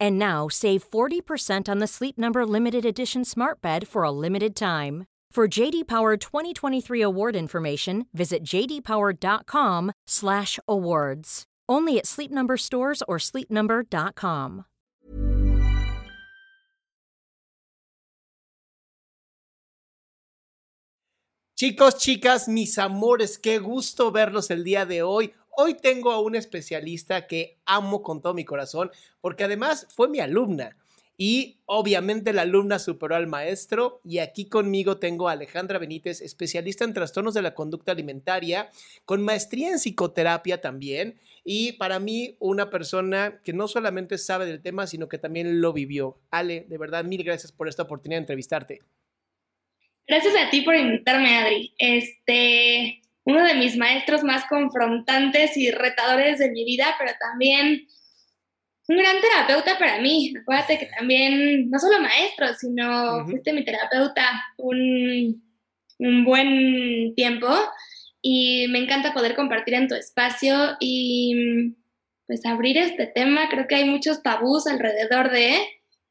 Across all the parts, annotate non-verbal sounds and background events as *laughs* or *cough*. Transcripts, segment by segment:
And now save 40% on the Sleep Number limited edition Smart Bed for a limited time. For JD Power 2023 award information, visit jdpower.com/awards. Only at Sleep Number stores or sleepnumber.com. Chicos, chicas, mis amores, qué gusto verlos el día de hoy. Hoy tengo a una especialista que amo con todo mi corazón, porque además fue mi alumna. Y obviamente la alumna superó al maestro. Y aquí conmigo tengo a Alejandra Benítez, especialista en trastornos de la conducta alimentaria, con maestría en psicoterapia también. Y para mí, una persona que no solamente sabe del tema, sino que también lo vivió. Ale, de verdad, mil gracias por esta oportunidad de entrevistarte. Gracias a ti por invitarme, Adri. Este, uno de mis maestros más confrontantes y retadores de mi vida, pero también un gran terapeuta para mí. Acuérdate que también, no solo maestro, sino fuiste mi terapeuta un, un buen tiempo y me encanta poder compartir en tu espacio y pues abrir este tema. Creo que hay muchos tabús alrededor de,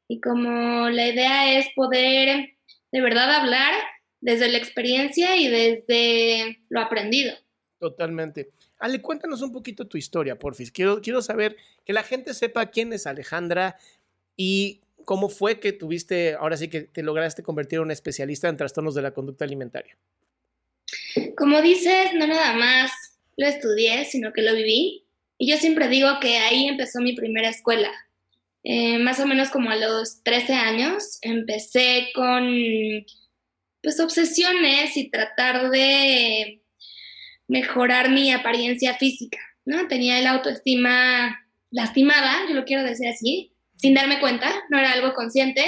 y como la idea es poder de verdad hablar desde la experiencia y desde lo aprendido. Totalmente. Ale, cuéntanos un poquito tu historia, porfis. Quiero, quiero saber que la gente sepa quién es Alejandra y cómo fue que tuviste, ahora sí que te lograste convertir en una especialista en trastornos de la conducta alimentaria. Como dices, no nada más lo estudié, sino que lo viví. Y yo siempre digo que ahí empezó mi primera escuela. Eh, más o menos como a los 13 años, empecé con pues obsesiones y tratar de mejorar mi apariencia física, ¿no? Tenía el autoestima lastimada, yo lo quiero decir así, sin darme cuenta, no era algo consciente,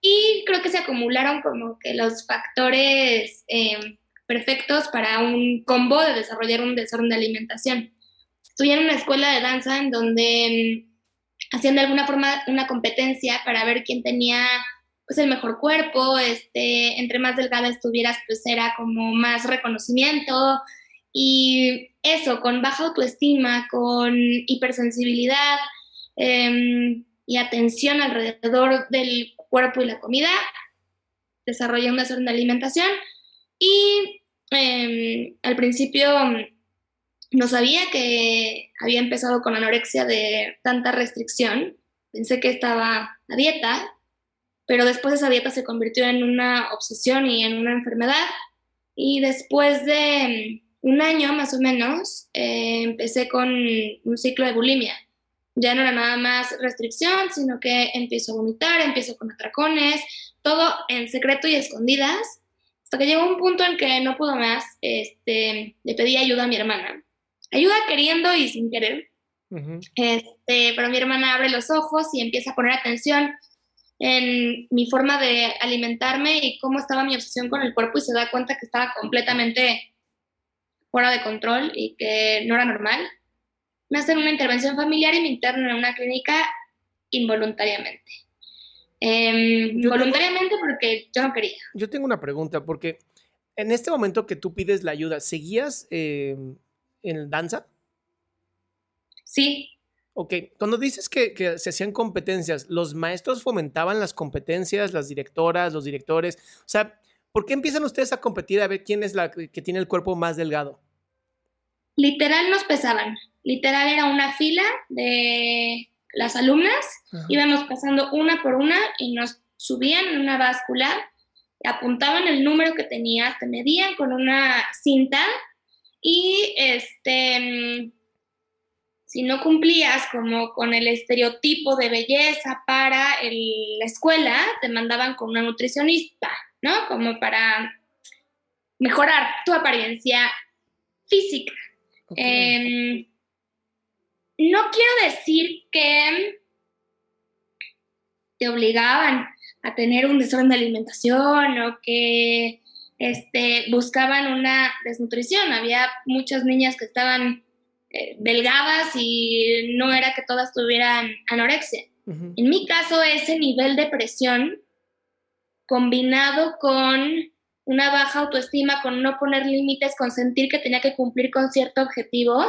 y creo que se acumularon como que los factores eh, perfectos para un combo de desarrollar un desorden de alimentación. Estuve en una escuela de danza en donde hacían de alguna forma una competencia para ver quién tenía pues el mejor cuerpo, este, entre más delgada estuvieras, pues era como más reconocimiento y eso, con baja autoestima, con hipersensibilidad em, y atención alrededor del cuerpo y la comida, desarrollé un desorden de alimentación y em, al principio no sabía que había empezado con anorexia de tanta restricción. Pensé que estaba a dieta, pero después esa dieta se convirtió en una obsesión y en una enfermedad. Y después de un año más o menos, eh, empecé con un ciclo de bulimia. Ya no era nada más restricción, sino que empiezo a vomitar, empiezo con atracones, todo en secreto y escondidas, hasta que llegó un punto en que no pudo más, este, le pedí ayuda a mi hermana ayuda queriendo y sin querer. este, pero mi hermana abre los ojos y empieza a poner atención en mi forma de alimentarme y cómo estaba mi obsesión con el cuerpo y se da cuenta que estaba completamente fuera de control y que no era normal. Me hacen una intervención familiar y me internan en una clínica involuntariamente. Eh, voluntariamente porque yo no quería. Yo tengo una pregunta, porque en este momento que tú pides la ayuda, ¿seguías em, en danza? Sí. Ok, cuando dices que, se hacían competencias, ¿los maestros fomentaban las competencias, las directoras, los directores? O sea, ¿por qué empiezan ustedes a competir a ver quién es la que tiene el cuerpo más delgado? Literal nos pesaban. Literal era una fila de las alumnas, íbamos pasando una por una y nos subían en una báscula, apuntaban el número que tenías, te medían con una cinta y este si no cumplías como con el estereotipo de belleza para la escuela, te mandaban con una nutricionista, ¿no? Como para mejorar tu apariencia física. Em, no quiero decir que te obligaban a tener un desorden de alimentación o que este, buscaban una desnutrición. Había muchas niñas que estaban delgadas y no era que todas tuvieran anorexia. En mi caso, ese nivel de presión combinado con una baja autoestima, con no poner límites, con sentir que tenía que cumplir con cierto objetivo,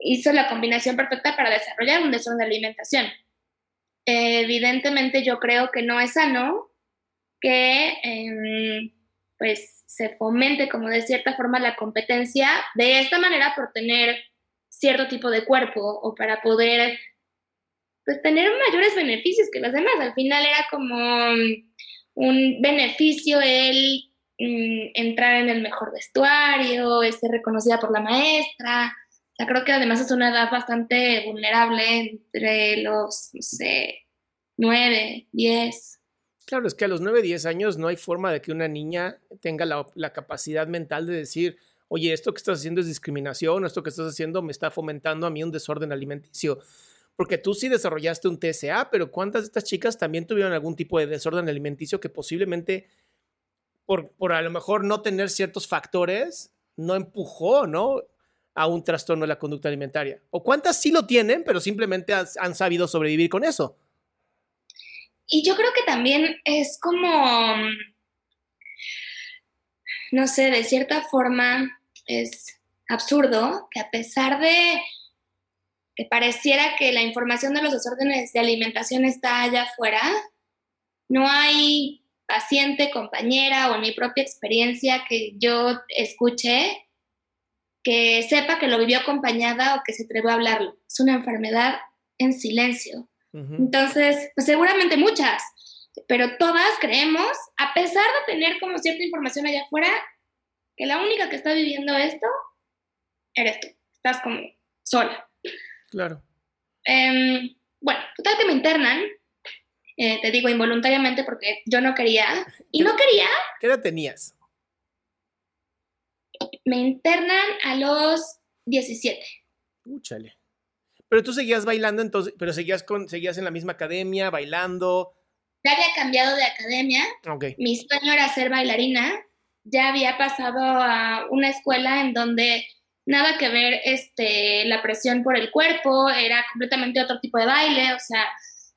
hizo la combinación perfecta para desarrollar un desorden de alimentación. evidentemente yo creo que no es sano que em, pues se fomente como de cierta forma la competencia de esta manera por tener cierto tipo de cuerpo o para poder pues tener mayores beneficios que los demás. Al final era como un beneficio el mm, entrar en el mejor vestuario, ser reconocida por la maestra. O creo que además es una edad bastante vulnerable entre los, no sé, 9, 10. Claro, es que a los 9, 10 años no hay forma de que una niña tenga la, capacidad mental de decir, oye, esto que estás haciendo es discriminación, esto que estás haciendo me está fomentando a mí un desorden alimenticio porque tú sí desarrollaste un TSA, pero ¿cuántas de estas chicas también tuvieron algún tipo de desorden alimenticio que posiblemente, por, por a lo mejor no tener ciertos factores, no empujó, ¿no? A un trastorno de la conducta alimentaria. ¿O cuántas sí lo tienen, pero simplemente han sabido sobrevivir con eso? Y yo creo que también es como, no sé, de cierta forma es absurdo que a pesar de que pareciera que la información de los desórdenes de alimentación está allá afuera, no hay paciente, compañera o mi propia experiencia que yo escuche que sepa que lo vivió acompañada o que se atrevió a hablarlo. Es una enfermedad en silencio. Entonces, pues seguramente muchas, pero todas creemos, a pesar de tener como cierta información allá afuera, que la única que está viviendo esto eres tú. Estás como sola. Claro. Em, bueno, total que me internan, eh, te digo involuntariamente porque yo no quería. Y no quería. ¿Qué edad tenías? Me internan a los 17. Úchale. Pero tú seguías bailando entonces, pero seguías con, seguías en la misma academia, bailando. Ya había cambiado de academia. Okay. Mi sueño era ser bailarina. Ya había pasado a una escuela en donde nada que ver este, la presión por el cuerpo, era completamente otro tipo de baile, o sea,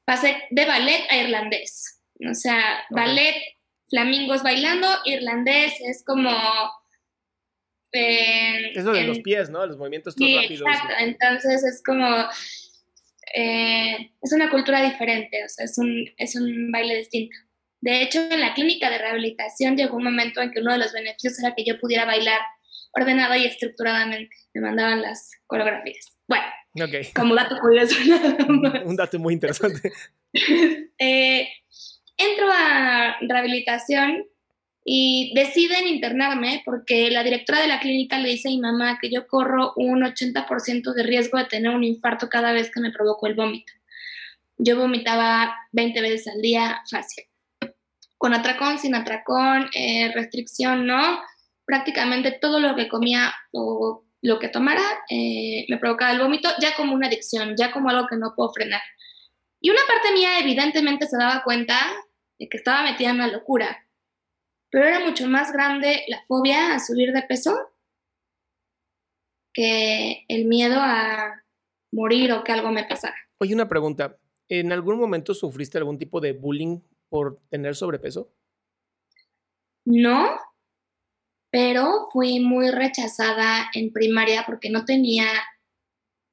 pasé de ballet a irlandés, o sea, ballet, flamingos bailando, irlandés es como... Eh, es lo de los pies, ¿no? Los movimientos todos sí, rápidos. Exacto, entonces es como... Eh, es una cultura diferente, o sea, es un, es un baile distinto. De hecho, en la clínica de rehabilitación llegó un momento en que uno de los beneficios era que yo pudiera bailar ordenada y estructuradamente. Me mandaban las coreografías. Bueno, como dato curioso. *laughs* Un dato muy interesante. *laughs* Eh, entro a rehabilitación y deciden internarme porque la directora de la clínica le dice a mi mamá que yo corro un 80% de riesgo de tener un infarto cada vez que me provoco el vómito. Yo vomitaba 20 veces al día fácil. Con atracón, sin atracón, eh, restricción, ¿no? prácticamente todo lo que comía o lo que tomara eh, me provocaba el vómito, ya como una adicción, ya como algo que no puedo frenar. Y una parte mía evidentemente se daba cuenta de que estaba metida en una locura, pero era mucho más grande la fobia a subir de peso que el miedo a morir o que algo me pasara. Oye, una pregunta. ¿En algún momento sufriste algún tipo de bullying por tener sobrepeso? No, pero fui muy rechazada en primaria porque no tenía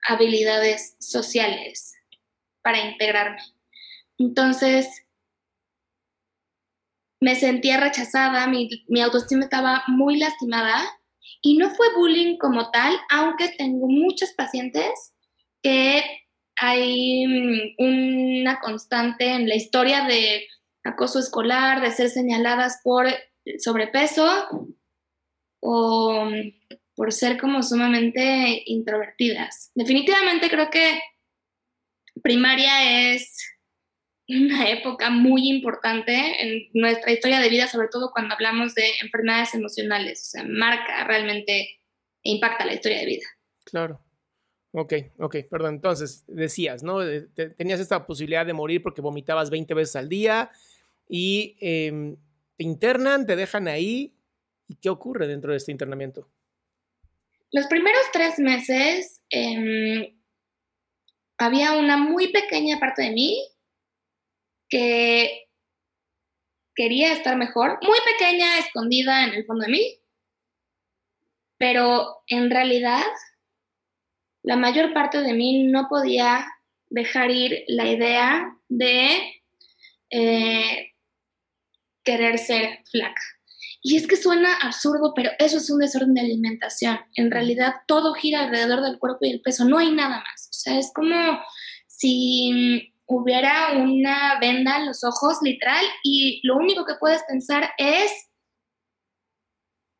habilidades sociales para integrarme. Entonces, me sentía rechazada, mi, autoestima estaba muy lastimada y no fue bullying como tal, aunque tengo muchos pacientes que hay mm, una constante en la historia de acoso escolar, de ser señaladas por sobrepeso o mm, por ser como sumamente introvertidas. Definitivamente creo que primaria es una época muy importante en nuestra historia de vida, sobre todo cuando hablamos de enfermedades emocionales. O sea, marca realmente e impacta la historia de vida. Claro. Ok, ok, perdón. Entonces, decías, ¿no? Tenías esta posibilidad de morir porque vomitabas 20 veces al día y em, te internan, te dejan ahí. ¿Y qué ocurre dentro de este internamiento? Los primeros tres meses em, había una muy pequeña parte de mí que quería estar mejor, muy pequeña, escondida en el fondo de mí, pero en realidad la mayor parte de mí no podía dejar ir la idea de eh, querer ser flaca. Y es que suena absurdo, pero eso es un desorden de alimentación. En realidad todo gira alrededor del cuerpo y el peso, no hay nada más. O sea, es como si hubiera una venda en los ojos, literal, y lo único que puedes pensar es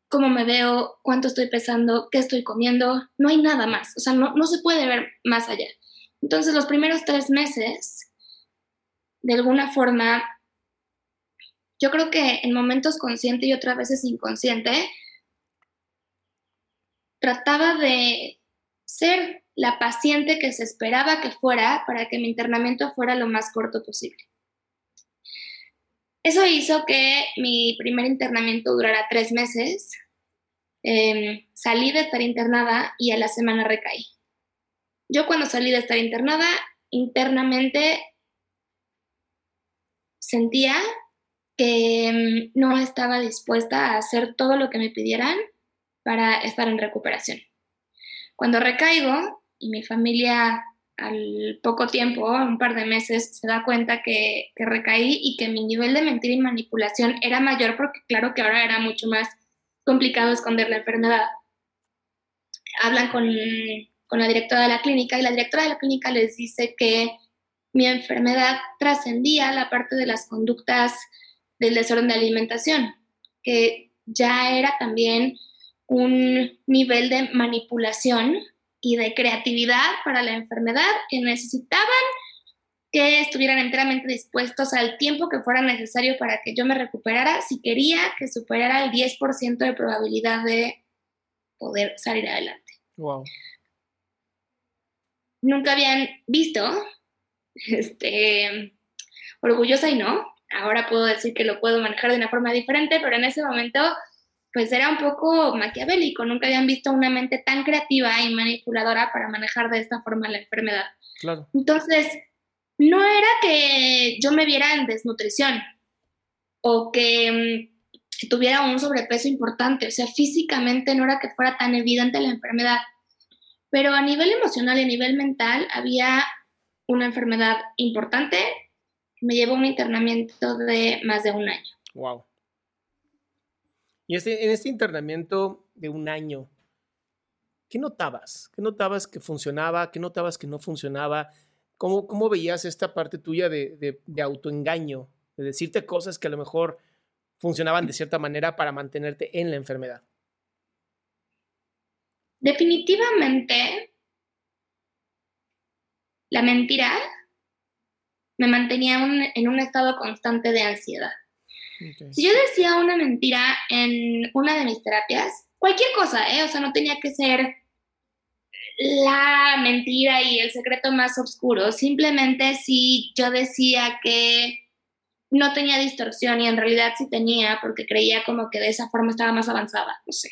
cómo me veo, cuánto estoy pesando, qué estoy comiendo, no hay nada más, o sea, no, no se puede ver más allá. Entonces, los primeros tres meses, de alguna forma, yo creo que en momentos consciente y otras veces inconsciente, trataba de ser la paciente que se esperaba que fuera para que mi internamiento fuera lo más corto posible. Eso hizo que mi primer internamiento durara tres meses. Em, salí de estar internada y a la semana recaí. Yo cuando salí de estar internada, internamente sentía que em, no estaba dispuesta a hacer todo lo que me pidieran para estar en recuperación. Cuando recaigo y mi familia al poco tiempo, un par de meses, se da cuenta que, recaí y que mi nivel de mentira y manipulación era mayor porque claro que ahora era mucho más complicado esconder la enfermedad. Hablan con, con la directora de la clínica y la directora de la clínica les dice que mi enfermedad trascendía la parte de las conductas del desorden de alimentación, que ya era también un nivel de manipulación y de creatividad para la enfermedad que necesitaban que estuvieran enteramente dispuestos al tiempo que fuera necesario para que yo me recuperara si quería que superara el 10% de probabilidad de poder salir adelante. Wow. Nunca habían visto, *laughs* este, orgullosa y no, ahora puedo decir que lo puedo manejar de una forma diferente, pero en ese momento pues era un poco maquiavélico, nunca habían visto una mente tan creativa y manipuladora para manejar de esta forma la enfermedad. Claro. Entonces, no era que yo me viera en desnutrición o que mm, tuviera un sobrepeso importante, o sea, físicamente no era que fuera tan evidente la enfermedad, pero a nivel emocional y a nivel mental había una enfermedad importante que me llevó a un internamiento de más de un año. Wow. Y este, en este internamiento de un año, ¿qué notabas? ¿Qué notabas que funcionaba? ¿Qué notabas que no funcionaba? ¿Cómo, cómo veías esta parte tuya de, de, autoengaño? De decirte cosas que a lo mejor funcionaban de cierta manera para mantenerte en la enfermedad. Definitivamente, la mentira me mantenía en un estado constante de ansiedad. Si yo decía una mentira en una de mis terapias, cualquier cosa, ¿eh? O sea, no tenía que ser la mentira y el secreto más oscuro. Simplemente si yo decía que no tenía distorsión y en realidad sí tenía, porque creía como que de esa forma estaba más avanzada, no sé.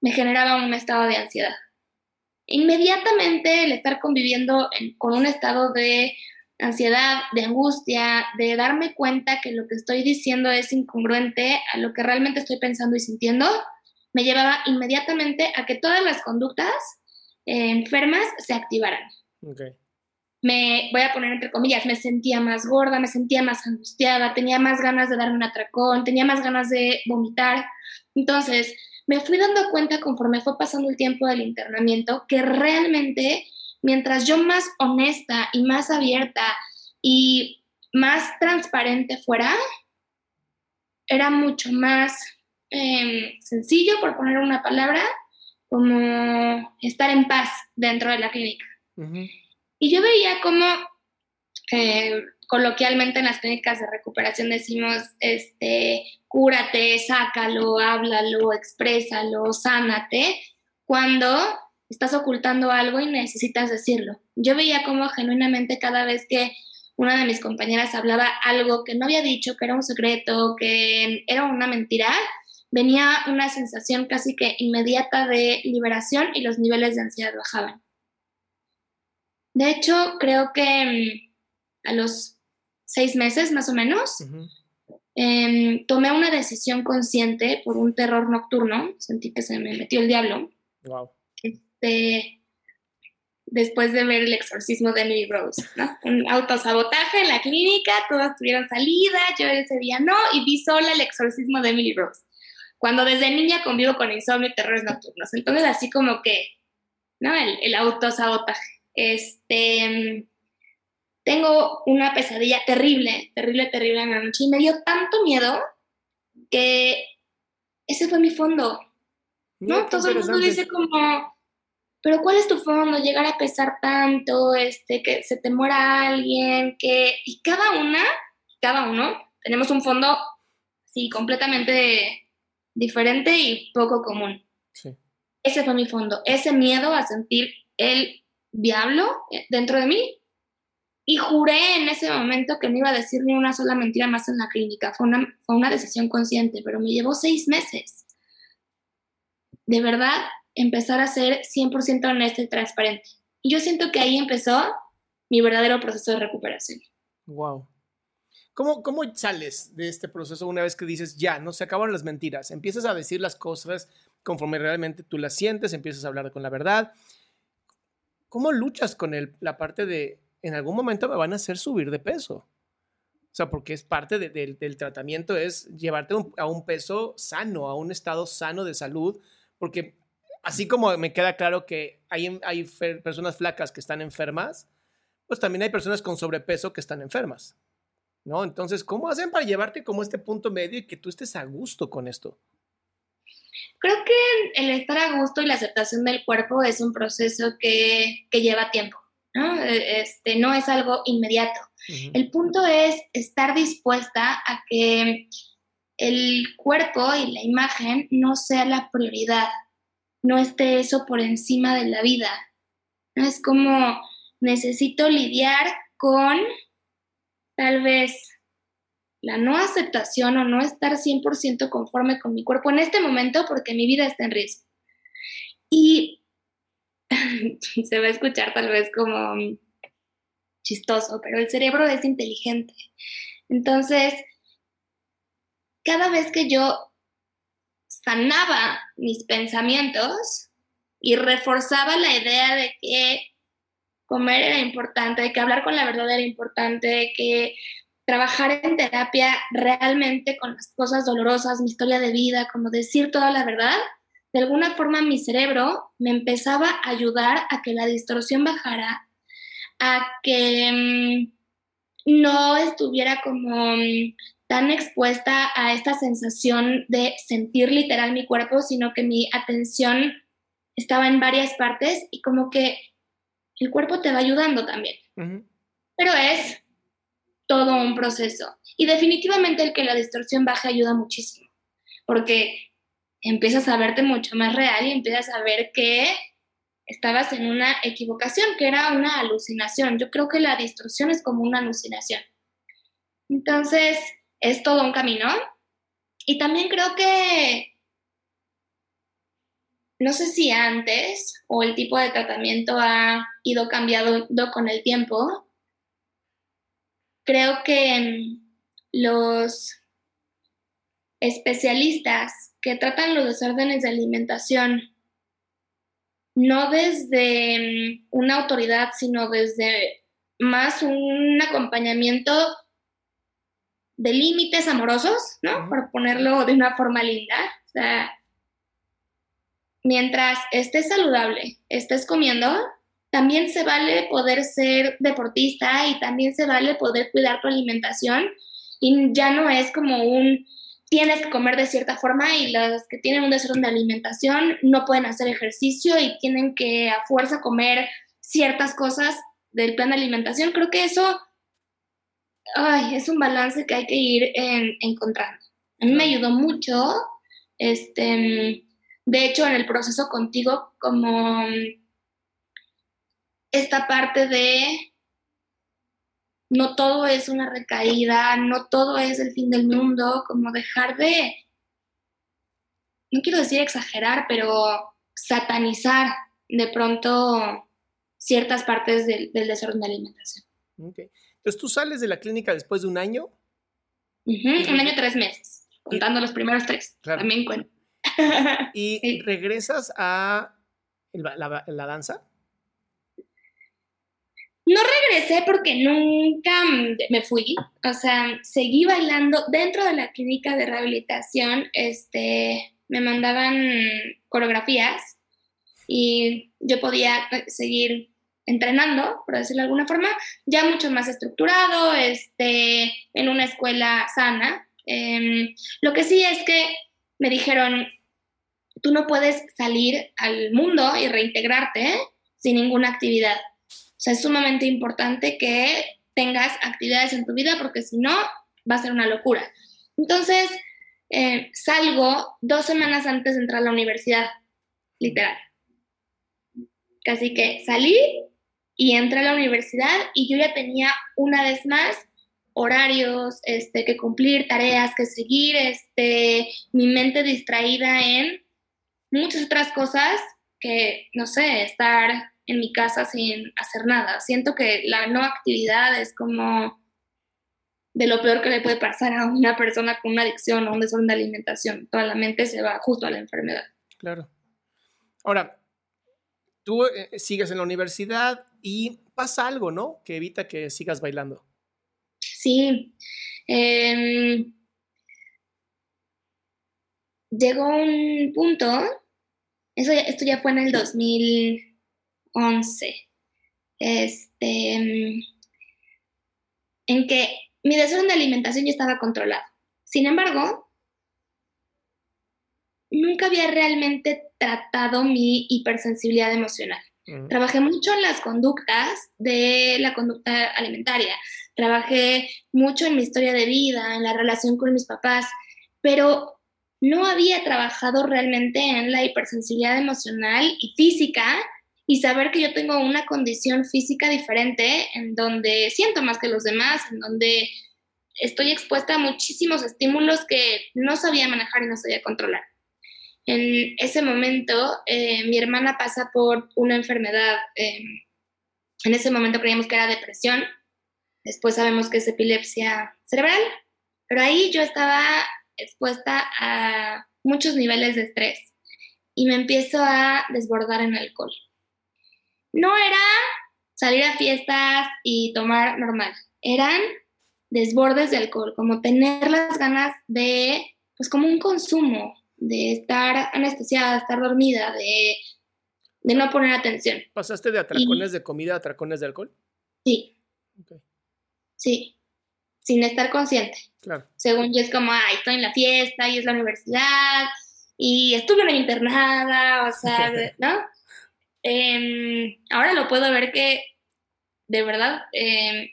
Me generaba un estado de ansiedad. Inmediatamente el estar conviviendo con un estado de ansiedad, de angustia, de darme cuenta que lo que estoy diciendo es incongruente a lo que realmente estoy pensando y sintiendo, me llevaba inmediatamente a que todas las conductas eh, enfermas se activaran. Me voy a poner entre comillas, me sentía más gorda, me sentía más angustiada, tenía más ganas de darme un atracón, tenía más ganas de vomitar. Entonces, me fui dando cuenta conforme fue pasando el tiempo del internamiento que realmente mientras yo más honesta y más abierta y más transparente fuera, era mucho más em, sencillo, por poner una palabra, como estar en paz dentro de la clínica. Y yo veía como eh, coloquialmente en las clínicas de recuperación decimos, este, cúrate, sácalo, háblalo, exprésalo, sánate, cuando estás ocultando algo y necesitas decirlo. Yo veía como genuinamente cada vez que una de mis compañeras hablaba algo que no había dicho, que era un secreto, que era una mentira, venía una sensación casi que inmediata de liberación y los niveles de ansiedad bajaban. De hecho, creo que mm, a los seis meses más o menos, em, tomé una decisión consciente por un terror nocturno, sentí que se me metió el diablo. Wow. Este, después de ver el exorcismo de Emily Rose, ¿no? Un autosabotaje en la clínica, todas tuvieron salida, yo ese día no, y vi sola el exorcismo de Emily Rose. Cuando desde niña convivo con insomnio y terrores nocturnos. Entonces, así como que, ¿no? El, el autosabotaje. Este, tengo una pesadilla terrible, terrible, terrible en la noche y me dio tanto miedo que ese fue mi fondo. ¿No? Todo el mundo dice como, pero ¿cuál es tu fondo? Llegar a pesar tanto, este, que se te muera alguien, que... Y cada una, cada uno, tenemos un fondo, sí, completamente diferente y poco común. Sí. Ese fue mi fondo, ese miedo a sentir el diablo dentro de mí y juré en ese momento que no iba a decir ni una sola mentira más en la clínica. Fue una, fue una decisión consciente, pero me llevó seis meses. De verdad, empezar a ser 100% honesta y transparente. Y yo siento que ahí empezó mi verdadero proceso de recuperación. Wow. ¿Cómo, ¿Cómo sales de este proceso una vez que dices, ya, no se acabaron las mentiras? Empiezas a decir las cosas conforme realmente tú las sientes, empiezas a hablar con la verdad. ¿Cómo luchas con el, la parte de en algún momento me van a hacer subir de peso. O sea, porque es parte del tratamiento, es llevarte a un peso sano, a un estado sano de salud, porque así como me queda claro que hay, hay personas flacas que están enfermas, pues también hay personas con sobrepeso que están enfermas, ¿no? Entonces, ¿cómo hacen para llevarte como este punto medio y que tú estés a gusto con esto? Creo que el estar a gusto y la aceptación del cuerpo es un proceso que, que lleva tiempo. ¿no? E, este, no es algo inmediato. El punto es estar dispuesta a que el cuerpo y la imagen no sea la prioridad, no esté eso por encima de la vida. Es como necesito lidiar con tal vez la no aceptación o no estar 100% conforme con mi cuerpo en este momento porque mi vida está en riesgo. Y *laughs* se va a escuchar tal vez como chistoso, pero el cerebro es inteligente. Entonces, cada vez que yo sanaba mis pensamientos y reforzaba la idea de que comer era importante, de que hablar con la verdad era importante, de que trabajar en terapia realmente con las cosas dolorosas, mi historia de vida, como decir toda la verdad, de alguna forma mi cerebro me empezaba a ayudar a que la distorsión bajara, a que mm, no estuviera como mm, tan expuesta a esta sensación de sentir literal mi cuerpo, sino que mi atención estaba en varias partes y como que el cuerpo te va ayudando también. Pero es todo un proceso. Y definitivamente el que la distorsión baje ayuda muchísimo, porque empiezas a verte mucho más real y empiezas a ver que estabas en una equivocación, que era una alucinación. Yo creo que la distorsión es como una alucinación. Entonces, es todo un camino. Y también creo que, no sé si antes o el tipo de tratamiento ha ido cambiando con el tiempo. Creo que los especialistas que tratan los desórdenes de alimentación no desde mm, una autoridad, sino desde más un acompañamiento de límites amorosos, ¿no? Por ponerlo de una forma linda. O sea, mientras estés saludable, estés comiendo, también se vale poder ser deportista y también se vale poder cuidar tu alimentación y ya no es como un tienes que comer de cierta forma y los que tienen un desorden de alimentación no pueden hacer ejercicio y tienen que a fuerza comer ciertas cosas del plan de alimentación. Creo que eso ay, es un balance que hay que ir encontrando. A mí me ayudó mucho, este, de hecho, en el proceso contigo, como esta parte de no todo es una recaída, no todo es el fin del mundo, como dejar de, no quiero decir exagerar, pero satanizar de pronto ciertas partes del, desorden de alimentación. Entonces, ¿tú sales de la clínica después de un año? un año y tres meses, contando los primeros tres. También cuento. *laughs* ¿Y regresas a la, danza? No regresé porque nunca me fui, o sea, seguí bailando dentro de la clínica de rehabilitación, este, me mandaban coreografías y yo podía seguir entrenando, por decirlo de alguna forma, ya mucho más estructurado, este, en una escuela sana. Em, lo que sí es que me dijeron, tú no puedes salir al mundo y reintegrarte sin ninguna actividad. O sea, es sumamente importante que tengas actividades en tu vida porque si no, va a ser una locura. Entonces, eh, salgo dos semanas antes de entrar a la universidad, literal. Casi que salí y entré a la universidad y yo ya tenía una vez más horarios, este, que cumplir, tareas, que seguir, este, mi mente distraída en muchas otras cosas que, no sé, estar en mi casa sin hacer nada. Siento que la no actividad es como de lo peor que le puede pasar a una persona con una adicción o un desorden de alimentación. Toda la mente se va justo a la enfermedad. Claro. Ahora, tú eh, sigues en la universidad y pasa algo, ¿no? Que evita que sigas bailando. Sí. Em, llegó un punto, eso, esto ya fue en el 2011, este, em, en que mi desorden de alimentación ya estaba controlado. Sin embargo, nunca había realmente tratado mi hipersensibilidad emocional. Trabajé mucho en las conductas de la conducta alimentaria, trabajé mucho en mi historia de vida, en la relación con mis papás, pero no había trabajado realmente en la hipersensibilidad emocional y física y saber que yo tengo una condición física diferente en donde siento más que los demás, en donde estoy expuesta a muchísimos estímulos que no sabía manejar y no sabía controlar. En ese momento, eh, mi hermana pasa por una enfermedad. Em, en ese momento creíamos que era depresión. Después sabemos que es epilepsia cerebral. Pero ahí yo estaba expuesta a muchos niveles de estrés y me empiezo a desbordar en alcohol. No era salir a fiestas y tomar normal, eran desbordes de alcohol, como tener las ganas de, pues como un consumo, de estar anestesiada, estar dormida, de, no poner atención. ¿Pasaste de atracones de comida a atracones de alcohol? Sí. Sí, sin estar consciente. Claro. Según yo es como, ay, estoy en la fiesta y es la universidad y estuve en la internada, o sea, *laughs* ¿no? Em, ahora lo puedo ver que de verdad em,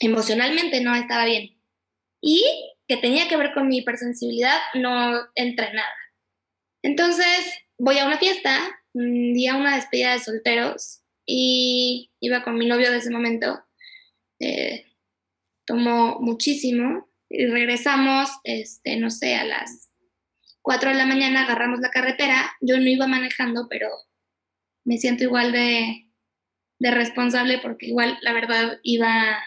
emocionalmente no estaba bien. Y que tenía que ver con mi hipersensibilidad, no entrenada. Entonces, voy a una fiesta, un día una despedida de solteros, y iba con mi novio de ese momento. Eh, tomó muchísimo y regresamos, este, no sé, a las 4 de la mañana agarramos la carretera. Yo no iba manejando, pero me siento igual de, de responsable porque igual, la verdad, iba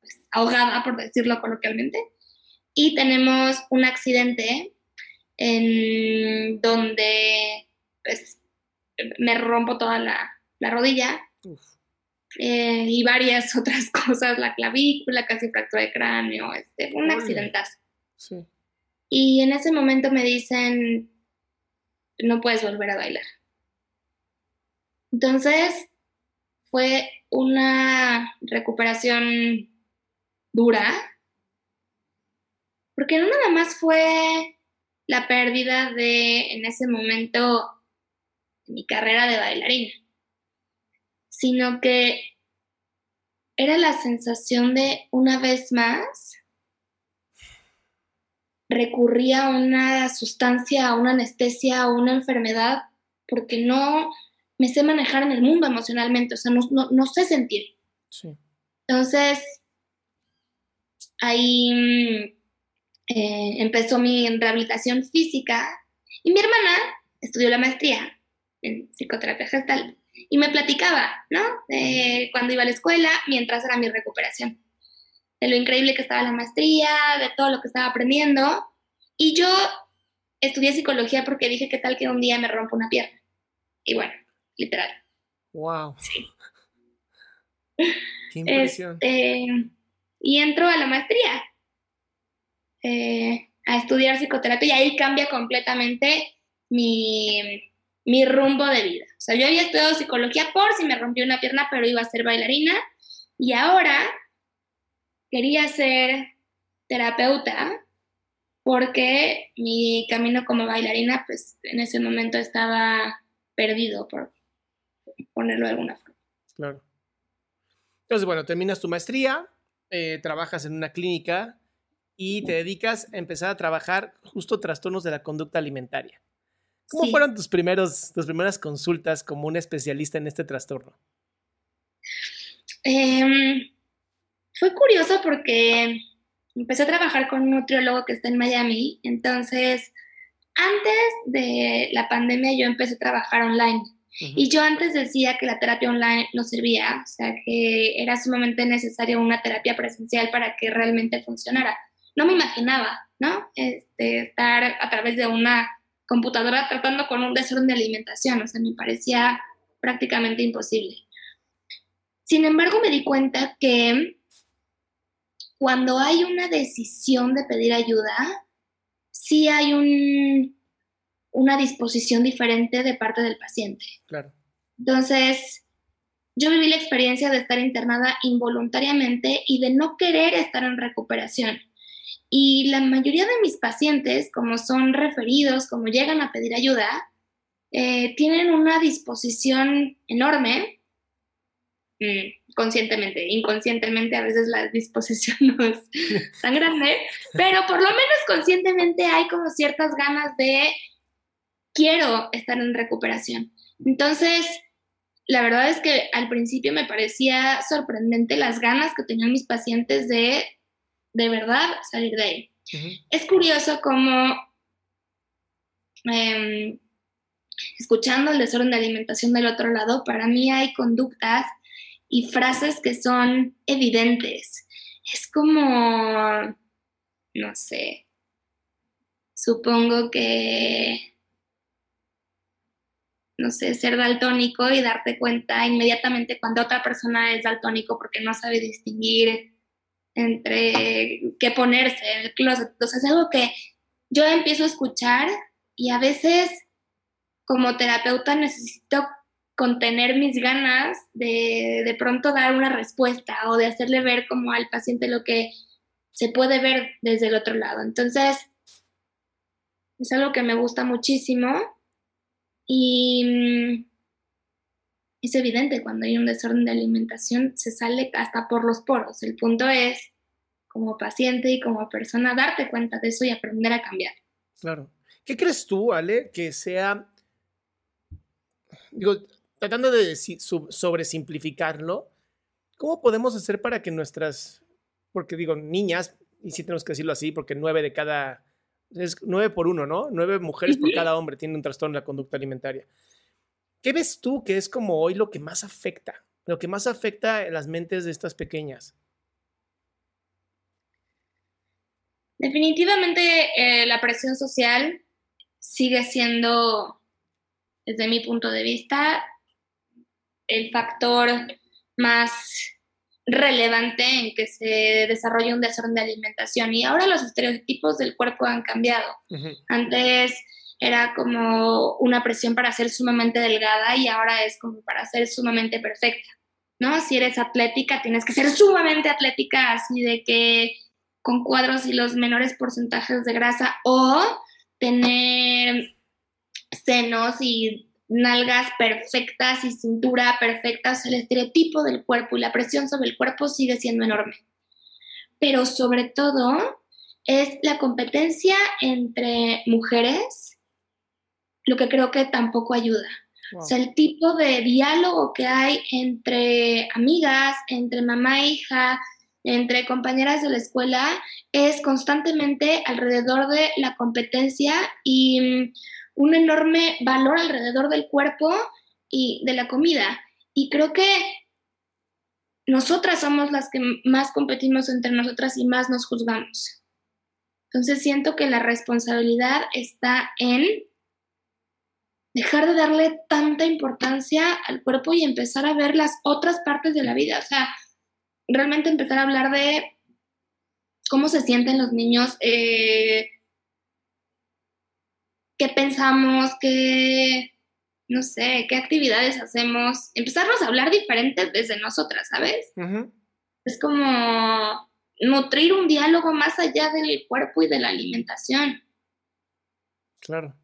pues, ahogada, por decirlo coloquialmente y tenemos un accidente en donde pues, me rompo toda la, rodilla eh, y varias *laughs* otras cosas, la clavícula, casi fractura de cráneo, este, un accidentazo. Y en ese momento me dicen, no puedes volver a bailar. Entonces, fue una recuperación dura, porque no nada más fue la pérdida de, en ese momento, mi carrera de bailarina, sino que era la sensación de, una vez más, recurría a una sustancia, a una anestesia, a una enfermedad, porque no me sé manejar en el mundo emocionalmente, o sea, no, sé sentir. Entonces, ahí mm, eh, empezó mi rehabilitación física y mi hermana estudió la maestría en psicoterapia gestal y me platicaba, ¿no? De cuando iba a la escuela, mientras era mi recuperación, de lo increíble que estaba la maestría, de todo lo que estaba aprendiendo. Y yo estudié psicología porque dije, ¿qué tal que un día me rompo una pierna? Y bueno, literal. ¡Wow! Sí. ¡Qué impresión! Este, y entro a la maestría eh, a estudiar psicoterapia y ahí cambia completamente mi, mi rumbo de vida. O sea, yo había estudiado psicología por si me rompió una pierna, pero iba a ser bailarina y ahora quería ser terapeuta porque mi camino como bailarina, pues en ese momento estaba perdido, por ponerlo de alguna forma. Claro. Entonces, bueno, terminas tu maestría, eh, trabajas en una clínica y te dedicas a empezar a trabajar justo trastornos de la conducta alimentaria. ¿Cómo fueron tus, primeros, tus primeras consultas como un especialista en este trastorno? Em, fue curioso porque empecé a trabajar con un nutriólogo que está en Miami, entonces antes de la pandemia yo empecé a trabajar online. Y yo antes decía que la terapia online no servía, o sea, que era sumamente necesaria una terapia presencial para que realmente funcionara. No me imaginaba, ¿no? Este, estar a través de una computadora tratando con un desorden de alimentación, o sea, me parecía prácticamente imposible. Sin embargo, me di cuenta que cuando hay una decisión de pedir ayuda, sí hay un, una disposición diferente de parte del paciente. Claro. Entonces, yo viví la experiencia de estar internada involuntariamente y de no querer estar en recuperación. Y la mayoría de mis pacientes, como son referidos, como llegan a pedir ayuda, eh, tienen una disposición enorme Mm, conscientemente, inconscientemente a veces la disposición *laughs* no es tan grande, pero por lo menos conscientemente hay como ciertas ganas de quiero estar en recuperación. Entonces, la verdad es que al principio me parecía sorprendente las ganas que tenían mis pacientes de de verdad salir de ahí. Es curioso como em, escuchando el desorden de alimentación del otro lado, para mí hay conductas y frases que son evidentes. Es como, no sé, supongo que, no sé, ser daltónico y darte cuenta inmediatamente cuando otra persona es daltónico porque no sabe distinguir entre qué ponerse en el closet. Entonces es algo que yo empiezo a escuchar y a veces como terapeuta necesito contener mis ganas de de pronto dar una respuesta o de hacerle ver como al paciente lo que se puede ver desde el otro lado. Entonces, es algo que me gusta muchísimo y mm, es evidente cuando hay un desorden de alimentación se sale hasta por los poros. El punto es, como paciente y como persona, darte cuenta de eso y aprender a cambiar. Claro. ¿Qué crees tú, Ale, que sea... Digo, tratando de sobresimplificarlo, ¿cómo podemos hacer para que nuestras, porque digo, niñas, y sí tenemos que decirlo así, porque nueve de cada, es nueve por uno, ¿no? Nueve mujeres por cada hombre tienen un trastorno de la conducta alimentaria. ¿Qué ves tú que es como hoy lo que más afecta, lo que más afecta en las mentes de estas pequeñas? Definitivamente eh, la presión social sigue siendo, desde mi punto de vista, el factor más relevante en que se desarrolla un desorden de alimentación. Y ahora los estereotipos del cuerpo han cambiado. Antes era como una presión para ser sumamente delgada y ahora es como para ser sumamente perfecta. ¿no? Si eres atlética, tienes que ser sumamente atlética, así de que con cuadros y los menores porcentajes de grasa, o tener senos y nalgas perfectas y cintura perfecta, el estereotipo del cuerpo y la presión sobre el cuerpo sigue siendo enorme. Pero sobre todo es la competencia entre mujeres, lo que creo que tampoco ayuda. O sea, el tipo de diálogo que hay entre amigas, entre mamá e hija, entre compañeras de la escuela, es constantemente alrededor de la competencia y mm, un enorme valor alrededor del cuerpo y de la comida. Y creo que nosotras somos las que más competimos entre nosotras y más nos juzgamos. Entonces siento que la responsabilidad está en dejar de darle tanta importancia al cuerpo y empezar a ver las otras partes de la vida. O sea, realmente empezar a hablar de cómo se sienten los niños, eh, qué pensamos, qué, no sé, qué actividades hacemos, empezarnos a hablar diferente desde nosotras, ¿sabes? Es como nutrir un diálogo más allá del cuerpo y de la alimentación. Claro.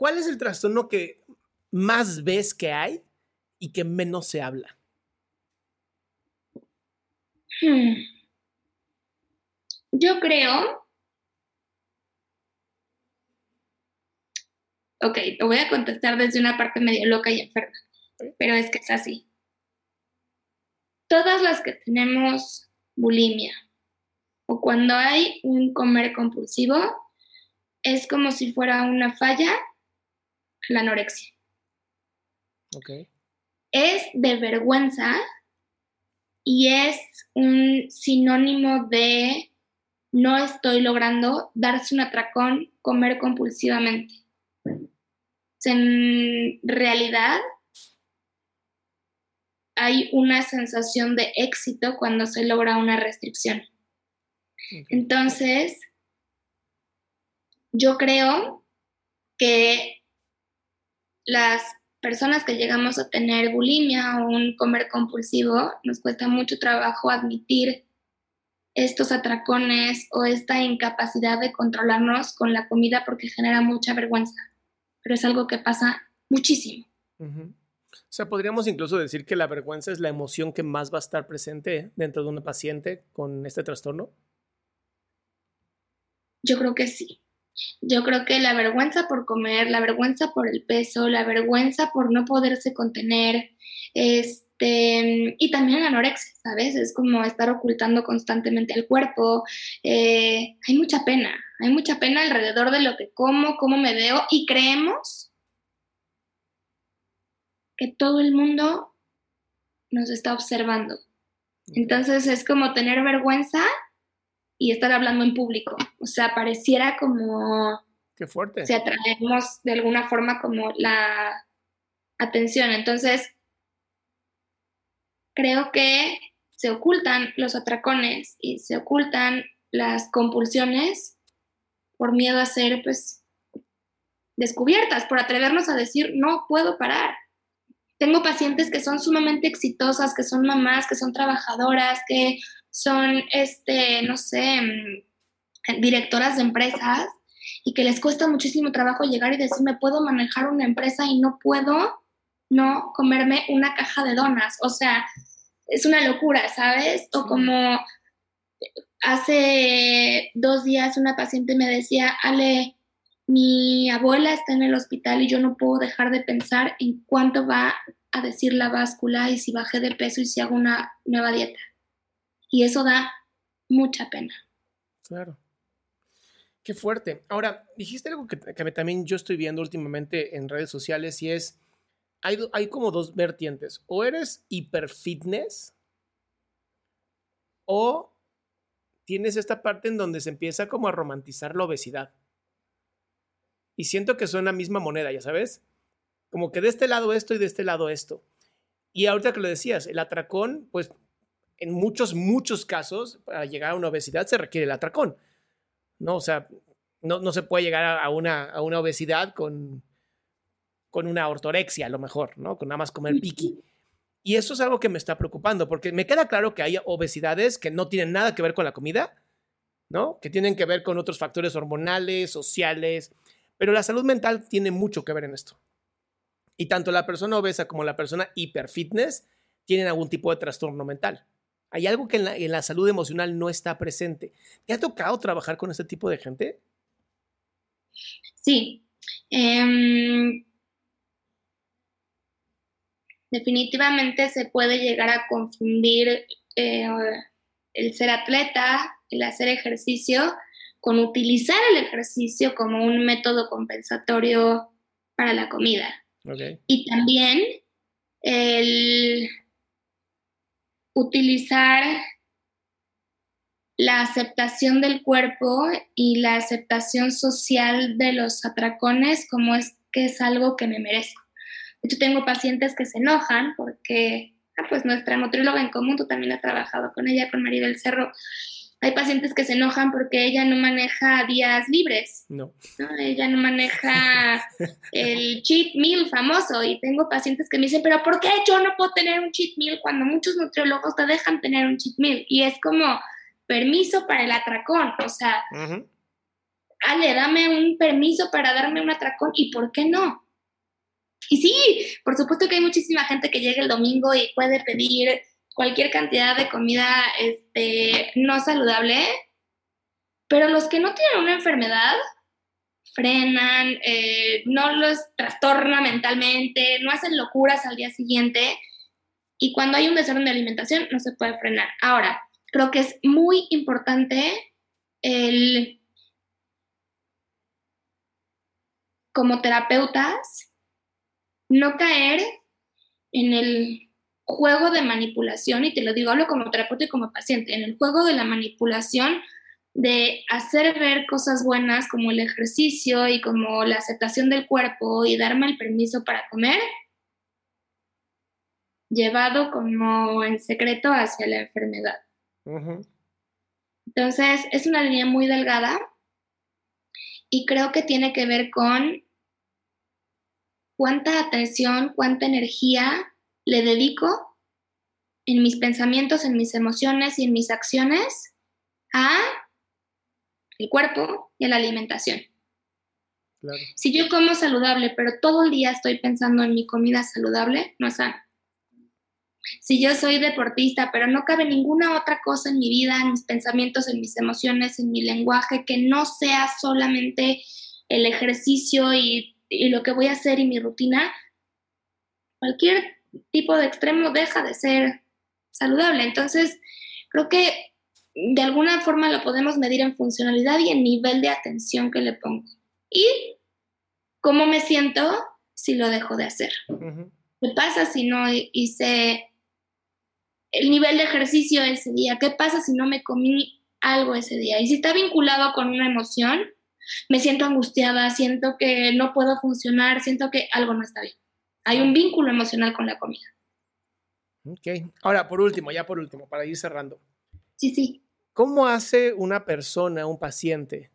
¿Cuál es el trastorno que más ves que hay y que menos se habla? Hmm. Yo creo. Ok, lo voy a contestar desde una parte medio loca y enferma, pero es que es así. Todas las que tenemos bulimia o cuando hay un comer compulsivo, es como si fuera una falla la anorexia. Es de vergüenza y es un sinónimo de no estoy logrando darse un atracón, comer compulsivamente. En realidad, hay una sensación de éxito cuando se logra una restricción. Entonces, yo creo que las personas que llegamos a tener bulimia o un comer compulsivo, nos cuesta mucho trabajo admitir estos atracones o esta incapacidad de controlarnos con la comida porque genera mucha vergüenza. Pero es algo que pasa muchísimo. O sea, podríamos incluso decir que la vergüenza es la emoción que más va a estar presente dentro de una paciente con este trastorno. Yo creo que sí. Yo creo que la vergüenza por comer, la vergüenza por el peso, la vergüenza por no poderse contener, este, y también la anorexia, ¿sabes? Es como estar ocultando constantemente el cuerpo. Eh, hay mucha pena, hay mucha pena alrededor de lo que como, cómo me veo, y creemos que todo el mundo nos está observando. Entonces es como tener vergüenza y estar hablando en público. O sea, pareciera como... Qué fuerte. Si atraemos de alguna forma como la atención. Entonces, creo que se ocultan los atracones y se ocultan las compulsiones por miedo a ser, pues, descubiertas, por atrevernos a decir, no puedo parar. Tengo pacientes que son sumamente exitosas, que son mamás, que son trabajadoras, que son, este, no sé, mm, directoras de empresas y que les cuesta muchísimo trabajo llegar y decirme, puedo manejar una empresa y no puedo no comerme una caja de donas. O sea, es una locura, ¿sabes? O como hace dos días una paciente me decía, Ale, mi abuela está en el hospital y yo no puedo dejar de pensar en cuánto va a decir la báscula y si bajé de peso y si hago una nueva dieta. Y eso da mucha pena. Claro. Qué fuerte. Ahora, dijiste algo que, también yo estoy viendo últimamente en redes sociales y es, hay, hay como dos vertientes. O eres hiperfitness o tienes esta parte en donde se empieza como a romantizar la obesidad. Y siento que son la misma moneda, ya sabes. Como que de este lado esto y de este lado esto. Y ahorita que lo decías, el atracón, pues en muchos, muchos casos, para llegar a una obesidad se requiere el atracón. ¿no? O sea, no, se puede llegar a una, a una obesidad con, con una ortorexia, a lo mejor, ¿no? Con nada más comer piqui. Y eso es algo que me está preocupando, porque me queda claro que hay obesidades que no tienen nada que ver con la comida, ¿no? Que tienen que ver con otros factores hormonales, sociales, pero la salud mental tiene mucho que ver en esto. Y tanto la persona obesa como la persona hiperfitness tienen algún tipo de trastorno mental. Hay algo que en la, salud emocional no está presente. ¿Te ha tocado trabajar con este tipo de gente? Sí. Em, definitivamente se puede llegar a confundir eh, el ser atleta, el hacer ejercicio, con utilizar el ejercicio como un método compensatorio para la comida. Y también el utilizar la aceptación del cuerpo y la aceptación social de los atracones como es que es algo que me merezco. Yo tengo pacientes que se enojan porque, ah, pues nuestra nutrióloga en común, tú también has trabajado con ella, con Maribel Cerro, hay pacientes que se enojan porque ella no maneja días libres. No. Ella no maneja el cheat meal famoso. Y tengo pacientes que me dicen, pero ¿por qué yo no puedo tener un cheat meal cuando muchos nutriólogos te dejan tener un cheat meal? Y es como permiso para el atracón. O sea, Ale, dame un permiso para darme un atracón. ¿Y por qué no? Y sí, por supuesto que hay muchísima gente que llega el domingo y puede pedir cualquier cantidad de comida este, no saludable, pero los que no tienen una enfermedad frenan, eh, no los trastorna mentalmente, no hacen locuras al día siguiente y cuando hay un desorden de alimentación no se puede frenar. Ahora, creo que es muy importante el como terapeutas no caer en el juego de manipulación, y te lo digo, hablo como terapeuta y como paciente, en el juego de la manipulación de hacer ver cosas buenas como el ejercicio y como la aceptación del cuerpo y darme el permiso para comer, llevado como en secreto hacia la enfermedad. Entonces, es una línea muy delgada y creo que tiene que ver con cuánta atención, cuánta energía le dedico en mis pensamientos, en mis emociones y en mis acciones a el cuerpo y a la alimentación. Si yo como saludable, pero todo el día estoy pensando en mi comida saludable, no es sano. Si yo soy deportista, pero no cabe ninguna otra cosa en mi vida, en mis pensamientos, en mis emociones, en mi lenguaje, que no sea solamente el ejercicio y, y lo que voy a hacer y mi rutina, cualquier tipo de extremo deja de ser saludable. Entonces, creo que de alguna forma lo podemos medir en funcionalidad y en nivel de atención que le pongo. Y cómo me siento si lo dejo de hacer. ¿Qué pasa si no hice el nivel de ejercicio ese día? ¿Qué pasa si no me comí algo ese día? Y si está vinculado con una emoción, me siento angustiada, siento que no puedo funcionar, siento que algo no está bien. Hay un vínculo emocional con la comida. Ok. Ahora, por último, ya por último, para ir cerrando. Sí, sí. ¿Cómo hace una persona, un paciente,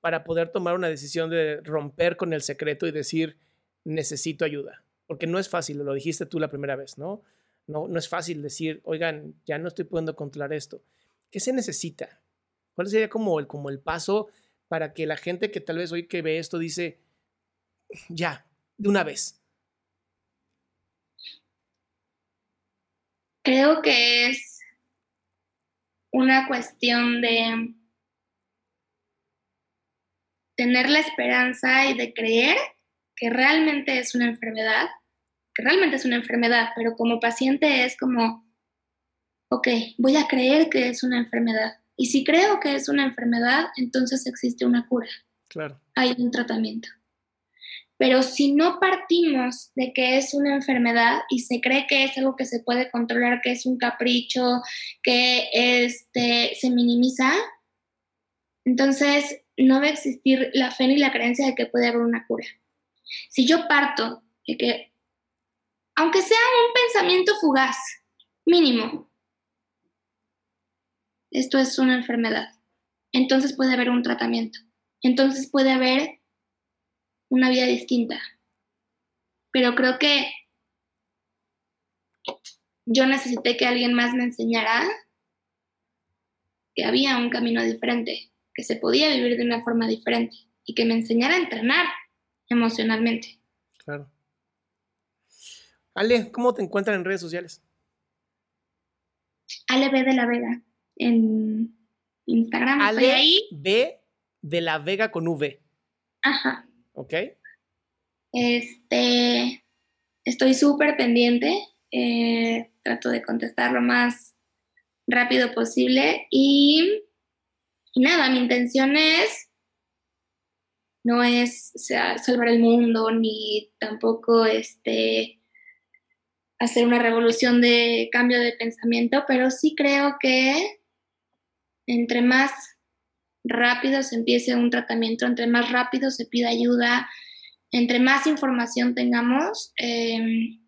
para poder tomar una decisión de romper con el secreto y decir, necesito ayuda? Porque no es fácil, lo dijiste tú la primera vez, ¿no? No, no es fácil decir, oigan, ya no estoy pudiendo controlar esto. ¿Qué se necesita? ¿Cuál sería como el, como el paso para que la gente que tal vez hoy que ve esto dice, ya, de una vez? Creo que es una cuestión de tener la esperanza y de creer que realmente es una enfermedad, que realmente es una enfermedad, pero como paciente es como, ok, voy a creer que es una enfermedad. Y si creo que es una enfermedad, entonces existe una cura. Claro. Hay un tratamiento. Pero si no partimos de que es una enfermedad y se cree que es algo que se puede controlar, que es un capricho, que este, se minimiza, entonces no va a existir la fe ni la creencia de que puede haber una cura. Si yo parto de que, aunque sea un pensamiento fugaz, mínimo, esto es una enfermedad, entonces puede haber un tratamiento, entonces puede haber una vida distinta. Pero creo que yo necesité que alguien más me enseñara que había un camino diferente, que se podía vivir de una forma diferente y que me enseñara a entrenar emocionalmente. Claro. Ale, ¿cómo te encuentran en redes sociales? Ale B de la Vega en Instagram. Ale ahí. B de la Vega con V. Ajá. Ok. Este, estoy súper pendiente. Eh, trato de contestar lo más rápido posible y, nada, mi intención es no es salvar el mundo ni tampoco este hacer una revolución de cambio de pensamiento, pero sí creo que entre más rápido se empiece un tratamiento, entre más rápido se pida ayuda, entre más información tengamos, em,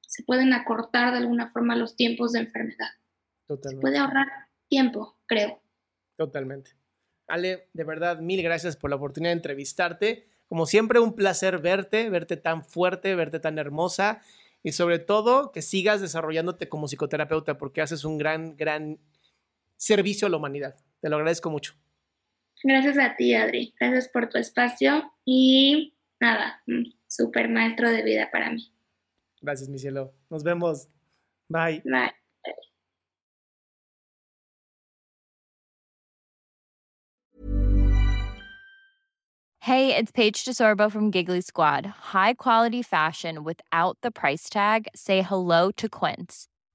se pueden acortar de alguna forma los tiempos de enfermedad. Totalmente. Se puede ahorrar tiempo, creo. Totalmente. Ale, de verdad, mil gracias por la oportunidad de entrevistarte. Como siempre, un placer verte, verte tan fuerte, verte tan hermosa y sobre todo que sigas desarrollándote como psicoterapeuta porque haces un gran, gran servicio a la humanidad. Te lo agradezco mucho. Gracias a ti, Adri. Gracias por tu espacio y nada, mm, súper maestro de vida para mí. Gracias, mi cielo. Nos vemos. Bye. Bye. Hey, it's Paige DeSorbo from Giggly Squad. High quality fashion without the price tag. Say hello to Quince.